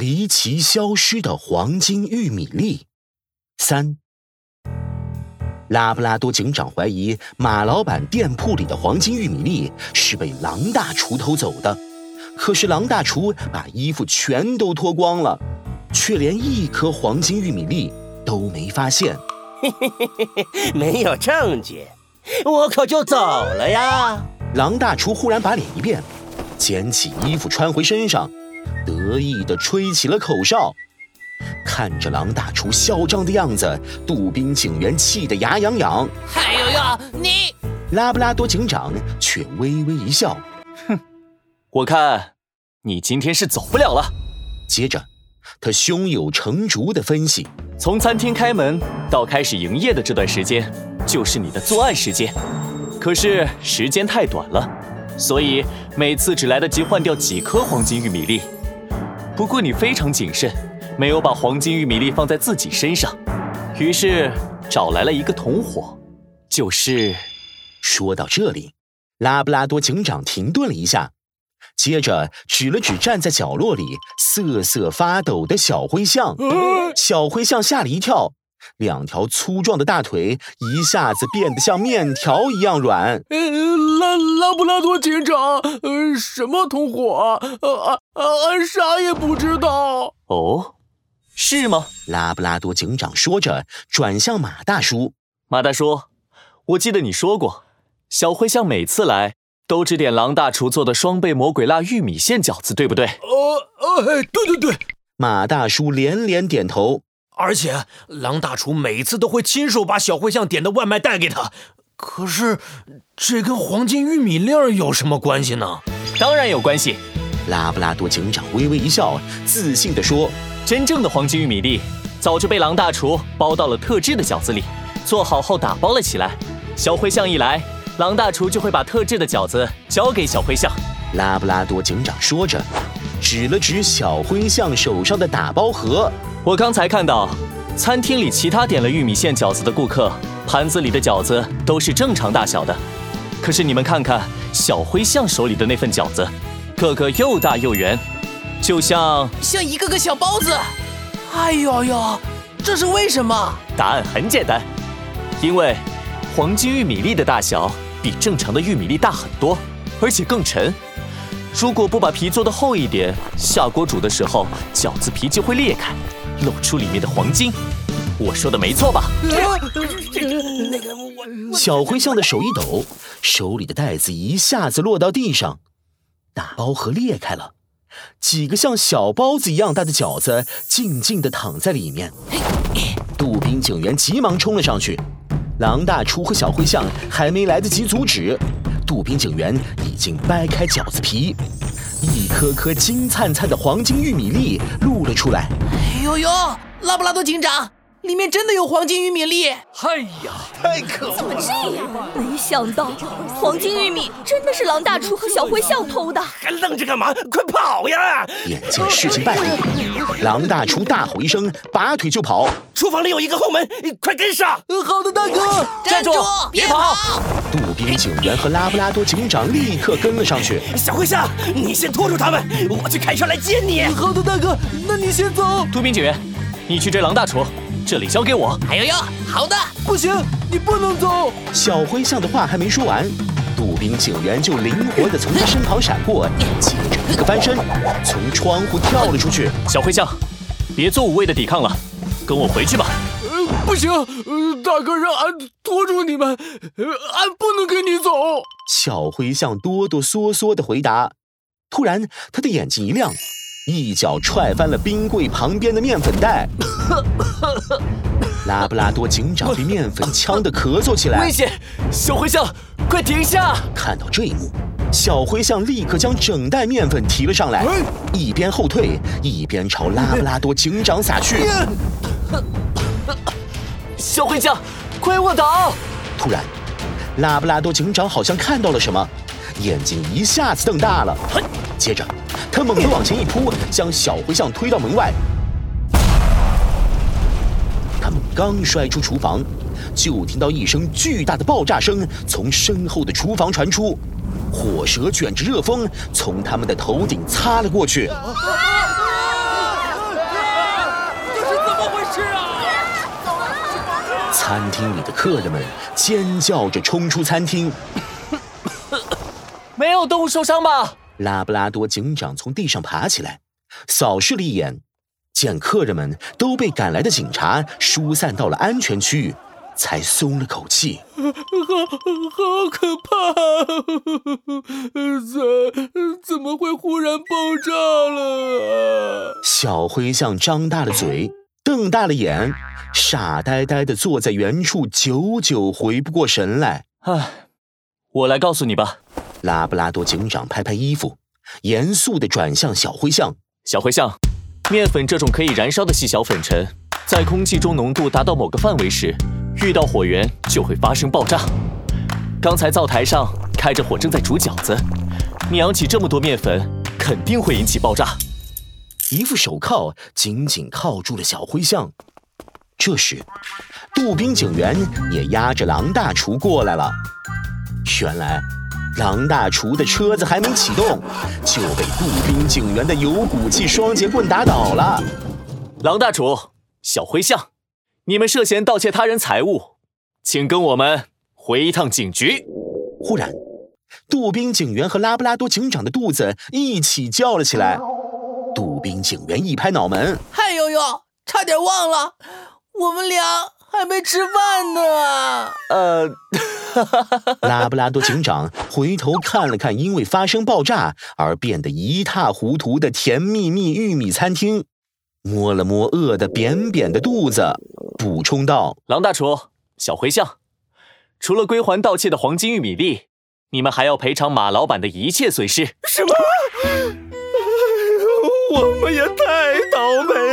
离奇消失的黄金玉米粒。三，拉布拉多警长怀疑马老板店铺里的黄金玉米粒是被狼大厨偷走的，可是狼大厨把衣服全都脱光了，却连一颗黄金玉米粒都没发现。嘿嘿嘿嘿嘿，没有证据，我可就走了呀！狼大厨忽然把脸一变，捡起衣服穿回身上。得意地吹起了口哨，看着狼大厨嚣张的样子，杜宾警员气得牙痒痒。哎呦呦，你！拉布拉多警长却微微一笑，哼，我看你今天是走不了了。接着，他胸有成竹地分析：从餐厅开门到开始营业的这段时间，就是你的作案时间。可是时间太短了，所以每次只来得及换掉几颗黄金玉米粒。不过你非常谨慎，没有把黄金玉米粒放在自己身上，于是找来了一个同伙，就是。说到这里，拉布拉多警长停顿了一下，接着指了指站在角落里瑟瑟发抖的小灰象。小灰象吓了一跳。两条粗壮的大腿一下子变得像面条一样软。呃拉拉布拉多警长，呃，什么同伙？呃，俺啥也不知道。哦，是吗？拉布拉多警长说着，转向马大叔。马大叔，我记得你说过，小灰象每次来都只点狼大厨做的双倍魔鬼辣玉米馅饺子，对不对？呃，呃，对对对。马大叔连连点头。而且，狼大厨每次都会亲手把小灰象点的外卖带给他。可是，这跟黄金玉米粒有什么关系呢？当然有关系。拉布拉多警长微微一笑，自信地说：“真正的黄金玉米粒早就被狼大厨包到了特制的饺子里，做好后打包了起来。小灰象一来，狼大厨就会把特制的饺子交给小灰象。”拉布拉多警长说着，指了指小灰象手上的打包盒。我刚才看到，餐厅里其他点了玉米馅饺子的顾客，盘子里的饺子都是正常大小的。可是你们看看小灰象手里的那份饺子，个个又大又圆，就像像一个个小包子。哎呦呦，这是为什么？答案很简单，因为黄金玉米粒的大小比正常的玉米粒大很多，而且更沉。如果不把皮做的厚一点，下锅煮的时候，饺子皮就会裂开。露出里面的黄金，我说的没错吧？小灰象的手一抖，手里的袋子一下子落到地上，大包盒裂开了，几个像小包子一样大的饺子静静地躺在里面。杜宾警员急忙冲了上去，狼大厨和小灰象还没来得及阻止，杜宾警员已经掰开饺子皮。一颗颗金灿灿的黄金玉米粒露了出来。哎呦呦，拉布拉多警长，里面真的有黄金玉米粒！哎呀，太可恶了！怎么这样？没想到黄金玉米真的是狼大厨和小灰象偷的。还愣着干嘛？快跑呀！眼见事情败露，狼大厨大吼一声，拔腿就跑。厨房里有一个后门，快跟上！好的，大哥。站住！别跑！杜宾警员和拉布拉多警长立刻跟了上去。小灰象，你先拖住他们，我去开车来接你。好的，大哥，那你先走。杜宾警员，你去追狼大厨，这里交给我。哎呦呦，好的。不行，你不能走。小灰象的话还没说完，杜宾警员就灵活的从他身旁闪过，接着一个翻身，从窗户跳了出去。小灰象，别做无谓的抵抗了。跟我回去吧。呃，不行，呃，大哥让俺拖住你们，呃，俺不能跟你走。小灰象哆哆嗦嗦的回答。突然，他的眼睛一亮，一脚踹翻了冰柜旁边的面粉袋。拉布拉多警长被面粉呛得咳嗽起来。危险！小灰象，快停下！看到这一幕。小灰象立刻将整袋面粉提了上来，一边后退，一边朝拉布拉多警长撒去。小灰象，快卧倒！突然，拉布拉多警长好像看到了什么，眼睛一下子瞪大了。接着他猛地往前一扑将小灰象推到门外。他们刚摔出厨房就听到一声巨大的爆炸声从身后的厨房传出火舌卷着热风从他们的头顶擦了过去。这是怎么回事啊？餐厅里的客人们尖叫着冲出餐厅。没有动物受伤吧？拉布拉多警长从地上爬起来，扫视了一眼，见客人们都被赶来的警察疏散到了安全区域，才松了口气。好，好可怕！怎怎么会忽然爆炸了？小灰象张大了嘴，瞪大了眼，傻呆呆的坐在原处，久久回不过神来。唉，我来告诉你吧。拉布拉多警长拍拍衣服，严肃地转向小灰象。小灰象，面粉这种可以燃烧的细小粉尘，在空气中浓度达到某个范围时，遇到火源就会发生爆炸。刚才灶台上开着火，正在煮饺子，你扬起这么多面粉，肯定会引起爆炸。一副手铐紧紧铐住了小灰象。这时，杜宾警员也押着狼大厨过来了。原来。狼大厨的车子还没启动，就被步兵警员的有骨气双节棍打倒了。狼大厨，小灰象，你们涉嫌盗窃他人财物，请跟我们回一趟警局。忽然，杜宾警员和拉布拉多警长的肚子一起叫了起来。杜宾警员一拍脑门：“嗨呦呦，差点忘了，我们俩还没吃饭呢。”呃。拉布拉多警长回头看了看因为发生爆炸而变得一塌糊涂的甜蜜蜜玉米餐厅，摸了摸饿得扁扁的肚子，补充道：“狼大厨，小灰象，除了归还盗窃的黄金玉米粒，你们还要赔偿马老板的一切损失。”什么？我们也太倒霉！